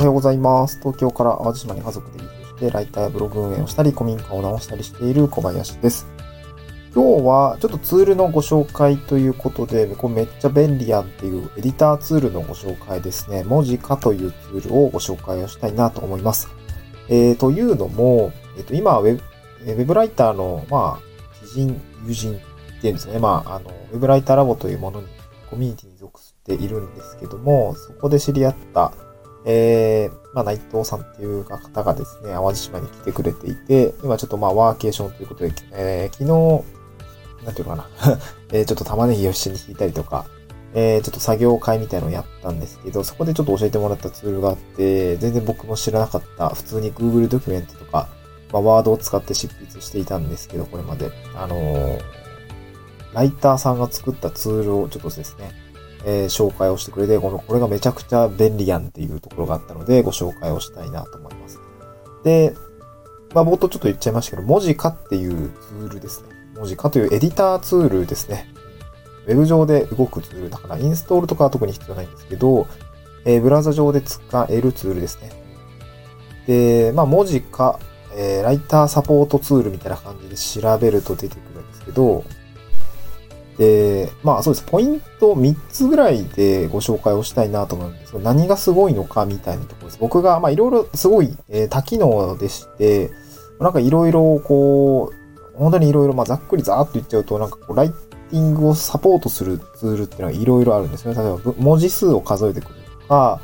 おはようございます。東京から淡路島に家族で移住して、ライターやブログ運営をしたり、古民家を直したりしている小林です。今日はちょっとツールのご紹介ということで、これめっちゃ便利やんっていうエディターツールのご紹介ですね。文字化というツールをご紹介をしたいなと思います。えー、というのも、えっ、と、今ウェブ、ウェブライターの、まあ、知人、友人っていうんですね。まあ、あの、ウェブライターラボというものに、コミュニティに属しているんですけども、そこで知り合った、えー、まあ、内藤さんっていう方がですね、淡路島に来てくれていて、今ちょっとまあ、ワーケーションということで、えー、昨日、なんていうのかな、えー、ちょっと玉ねぎを一緒に引いたりとか、えー、ちょっと作業会みたいのをやったんですけど、そこでちょっと教えてもらったツールがあって、全然僕も知らなかった、普通に Google ドキュメントとか、まあ、ワードを使って執筆していたんですけど、これまで。あのーライターさんが作ったツールをちょっとですね、えー紹介をしてくれて、この、これがめちゃくちゃ便利やんっていうところがあったので、ご紹介をしたいなと思います。で、まあ、冒頭ちょっと言っちゃいましたけど、文字化っていうツールですね。文字化というエディターツールですね。ウェブ上で動くツールだから、インストールとかは特に必要ないんですけど、えーブラウザ上で使えるツールですね。で、まあ、文字化、えーライターサポートツールみたいな感じで調べると出てくるんですけど、で、まあそうです。ポイント3つぐらいでご紹介をしたいなと思うんですけど、何がすごいのかみたいなところです。僕が、まあいろいろすごい、えー多機能でして、なんかいろいろこう、本当にいろいろ、まあざっくりざーっと言っちゃうと、なんかこう、ライティングをサポートするツールっていうのはいろいろあるんですね。例えば、文字数を数えてくるとか、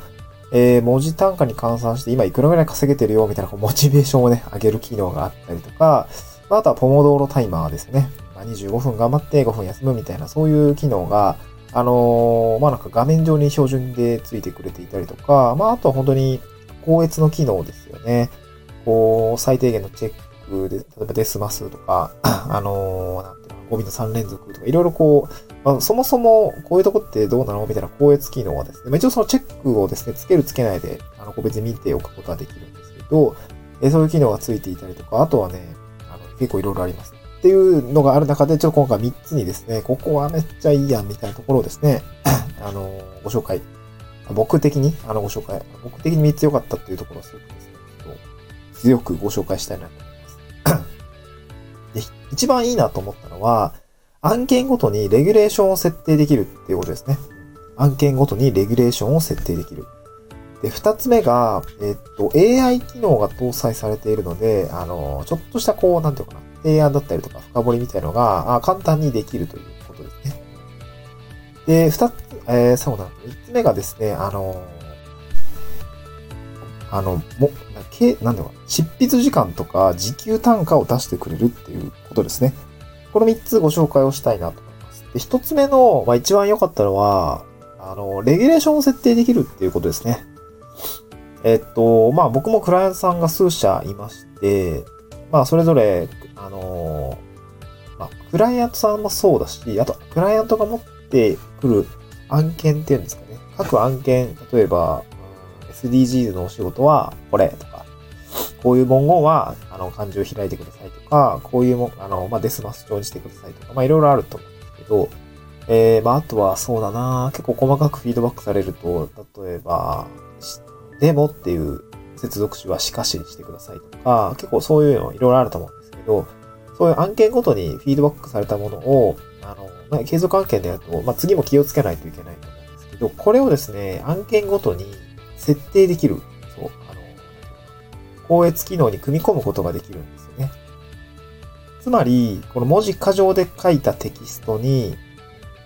えー文字単価に換算して今いくらぐらい稼げてるよみたいなこうモチベーションをね、上げる機能があったりとか、まああとはポモドーロタイマーですね。まあ、25分頑張って5分休むみたいなそういう機能が、あのーまあなんか画面上に標準でついてくれていたりとか、まああとは本当に高越の機能ですよね。こう、最低限のチェックで、例えばデスマスとか、あのーなんていうの、語尾の3連続とか、いろいろこう、まあ、そもそもこういうとこってどうなの？みたいな高越機能はですね、まあ、一応そのチェックをですね、つけるつけないで、あの、個別に見ておくことはできるんですけど、えそういう機能がついていたりとか、あとはね、あの結構いろいろあります。っていうのがある中で、ちょっと今回3つにですね、ここはめっちゃいいやんみたいなところをですね、あの、ご紹介。僕的に、あの、ご紹介。僕的に3つ良かったっていうところをすごくですね、ちょっと強くご紹介したいなと思います。で、一番いいなと思ったのは、案件ごとにレギュレーションを設定できるっていうことですね。案件ごとにレギュレーションを設定できる。で、二つ目が、えっと、AI 機能が搭載されているので、あの、ちょっとしたこう、なんていうかな、提案だったりとか深掘りみたいのが、簡単にできるということですね。で、二つ、えー、そうだ、三つ目がですね、あの、あの、も、なけなんだろうな、執筆時間とか時給単価を出してくれるっていうことですね。この三つご紹介をしたいなと思います。で、一つ目の、まあ一番良かったのは、あの、レギュレーションを設定できるっていうことですね。えっと、まあ僕もクライアントさんが数社いまして、まあそれぞれ、あの、まあクライアントさんもそうだし、あとクライアントが持ってくる案件っていうんですかね。各案件、例えば、SDGs のお仕事はこれとか、こういう文言は、あの、漢字を開いてくださいとか、こういうも、あの、まあ、デスマス調にしてくださいとか、まあ、いろいろあると思うんですけど、えー、まあ、あとはそうだな結構細かくフィードバックされると、例えば、でもっていう接続詞はしかしにしてくださいとか、結構そういうのいろいろあると思うんど、そういう案件ごとにフィードバックされたものを、あの、まあ、継続案件でやると、まあ、次も気をつけないといけないと思うんですけど、これをですね、案件ごとに設定できる、そう、あの、高越機能に組み込むことができるんですよね。つまり、この文字過剰で書いたテキストに、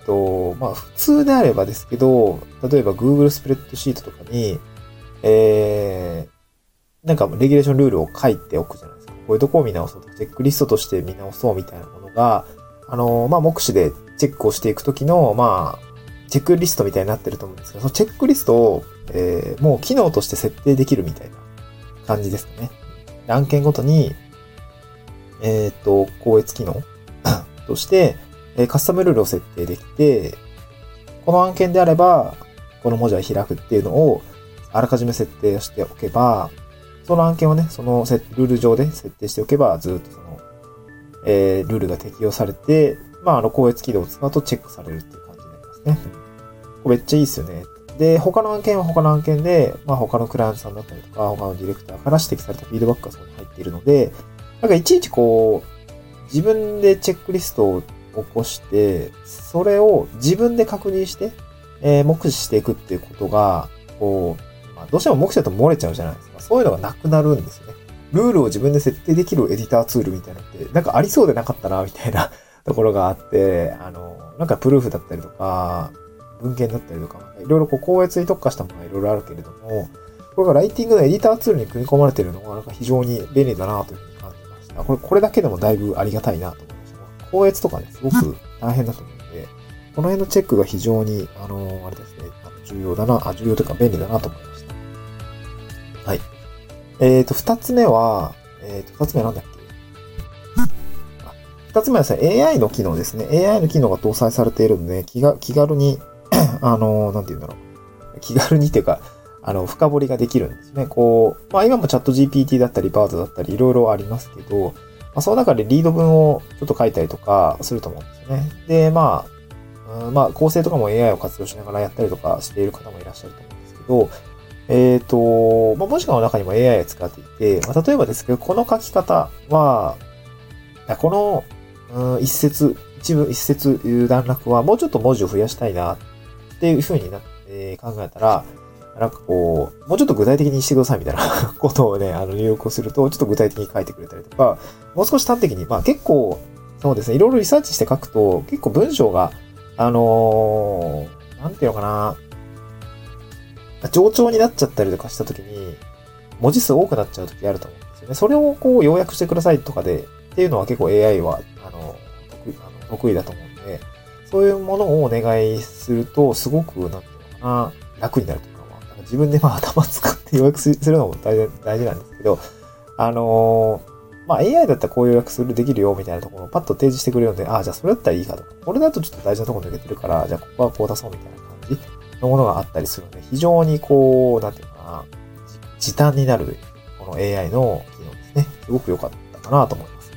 えっと、まあ普通であればですけど、例えば Google スプレッドシートとかに、えー、なんかレギュレーションルールを書いておくじゃないですか。こういうとこを見直そうと、チェックリストとして見直そうみたいなものが、あの、まあ目視でチェックをしていくときの、まあ、チェックリストみたいになってると思うんですけど、そのチェックリストを、えーもう機能として設定できるみたいな感じですかね。案件ごとに、えっ、と、高越機能として、えカスタムルールを設定できて、この案件であれば、この文字は開くっていうのを、あらかじめ設定しておけば、その案件をね、そのルール上で設定しておけば、ずっとその、えールールが適用されて、まあ、あの、高越機能を使うとチェックされるっていう感じになりますね。めっちゃいいですよね。で、他の案件は他の案件で、まあ他のクライアントさんだったりとか、他のディレクターから指摘されたフィードバックがそこに入っているので、なんかいちいちこう、自分でチェックリストを起こして、それを自分で確認して、えー、目視していくっていうことが、こう、どうしても目視だと漏れちゃうじゃないですか。そういうのがなくなるんですよね。ルールを自分で設定できるエディターツールみたいなのって、なんかありそうでなかったな、みたいな ところがあって、あの、なんかプルーフだったりとか、文献だったりとか、いろいろこう、高越に特化したものがいろいろあるけれども、これがライティングのエディターツールに組み込まれているのが、なんか非常に便利だなというふうに感じました。これ、これだけでもだいぶありがたいなと思いました。高越とかね、すごく大変だと思うので、この辺のチェックが非常に、あの、あれですね、重要だな、あ、重要というか便利だなと思いました。はい。えっ、ー、と、二つ目は、えっ、ー、と、二つ目なんだっけ？二つ目はですね、AI の機能ですね。AI の機能が搭載されているので、気が、気軽に あの、なんて言うんだろう。気軽にっていうか、あの、深掘りができるんですね。こう、まあ今もチャット GPT だったり、バードだったり、いろいろありますけど、まあその中でリード文をちょっと書いたりとかすると思うんですね。で、まあ、うん、まあ構成とかも AI を活用しながらやったりとかしている方もいらっしゃると思うんですけど、えっ、ー、と、まあ、文字の中にも AI を使っていて、まあ、例えばですけど、この書き方は、このうん、一節、一部一節いう段落はもうちょっと文字を増やしたいなっていう風になって、考えたら、なんかこう、もうちょっと具体的にしてくださいみたいな ことをね、あの入力をすると、ちょっと具体的に書いてくれたりとか、もう少し端的に、まあ結構、そうですね、いろいろリサーチして書くと、結構文章が、あのー、なんていうのかな、冗長になっちゃったりとかしたときに、文字数多くなっちゃうときあると思うんですよね。それをこう要約してくださいとかで、っていうのは結構 AI はあの得意だと思うんで、そういうものをお願いすると、すごく、なんていうのかな、楽になるというか、まあ、か自分でまあ頭使って予約するのも大事大事なんですけど、あのー、まあ AI だったらこういう予約するできるよみたいなところをパッと提示してくれるので、ああ、じゃあそれだったらいいかとか、これだとちょっと大事なところ抜けてるから、じゃあここはこう出そうみたいなのものがあったりするので、非常にこう、なんていうかな、時短になる、この AI の機能ですね。すごく良かったかなと思います。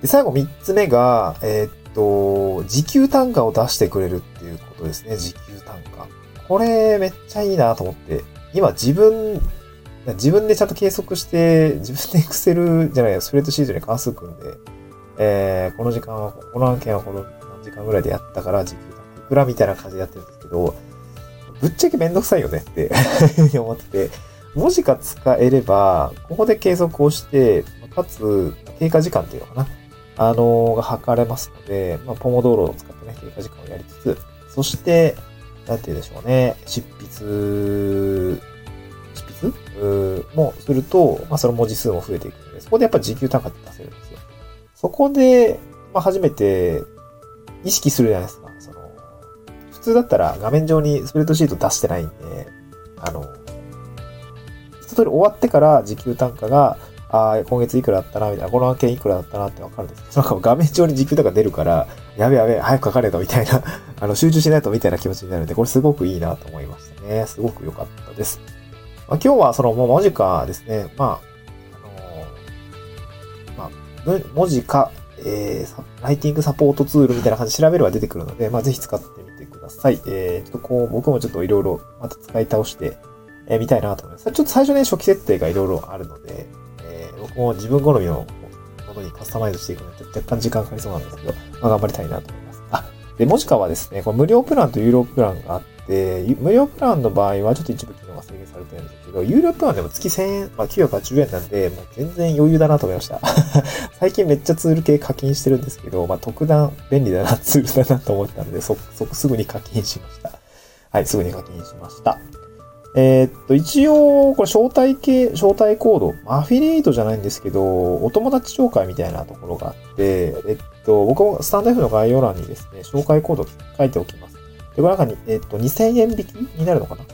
で、最後3つ目が、えー、っと、時給単価を出してくれるっていうことですね。時給単価。これめっちゃいいなと思って、今自分、自分でちゃんと計測して、自分で Excel じゃないや、スプレッドシートに関数組んで、えー、この時間は、この案件はこの時間ぐらいでやったから、時給単価いくらみたいな感じでやってるんですけど、ぶっちゃけめんどくさいよねって 思ってて、文字が使えれば、ここで計測をして、かつ、経過時間っていうのかな。あのが測れますので、まあ、ポモドーロを使ってね、経過時間をやりつつ、そして、なんて言うでしょうね、執筆、執筆？もすると、まあ、その文字数も増えていくので、そこでやっぱ時給単価って出せるんですよ。そこで、まあ、初めて意識するじゃないですか。普通だったら画面上にスプレッドシート出してないんで、あの、一通り終わってから時給単価がああ、今月いくらだったな、みたいな、この案件いくらだったなってわかるんですけど、なんか画面上に時給とか出るから、やべやべ、早く書かれたみたいな あの、集中しないとみたいな気持ちになるんで、これすごくいいなと思いましたね。すごく良かったです。まあ、今日はその、もう文字かですね、まあ、あのー、まあ、文字か、えー、ライティングサポートツールみたいな感じで調べれば出てくるので、まあ、ぜひ使ってださい。えー、ちょっとこう、僕もちょっといろいろまた使い倒して、えー、みたいなと思います。ちょっと最初ね、初期設定がいろいろあるのでえ、僕も自分好みのものにカスタマイズしていくので若干時間かかりそうなんですけど、まあ、頑張りたいなと思います。あ、で、もしかはですね、これ無料プランと有料プランがあって、無料プランの場合はちょっと一部制限されてるんですけど、有料プランでも月1000円、まあ980円なんで、もう全然余裕だなと思いました。最近めっちゃツール系課金してるんですけど、まあ特段便利だな、ツールだなと思ったので、そ、そ、すぐに課金しました。はい、すぐに課金しました。えー、っと、一応、これ招待系、招待コード、アフィリエイトじゃないんですけど、お友達紹介みたいなところがあって、えっと、僕もスタンド F の概要欄にですね、紹介コード書いておきます。で、これ中に、えっと、2000円引きになるのかな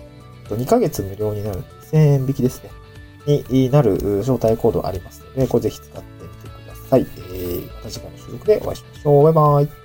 ?2 ヶ月無料になる1000円引きですね。になる招待コードありますので、これぜひ使ってみてください。えー、また次回の収録でお会いしましょう。バイバイ。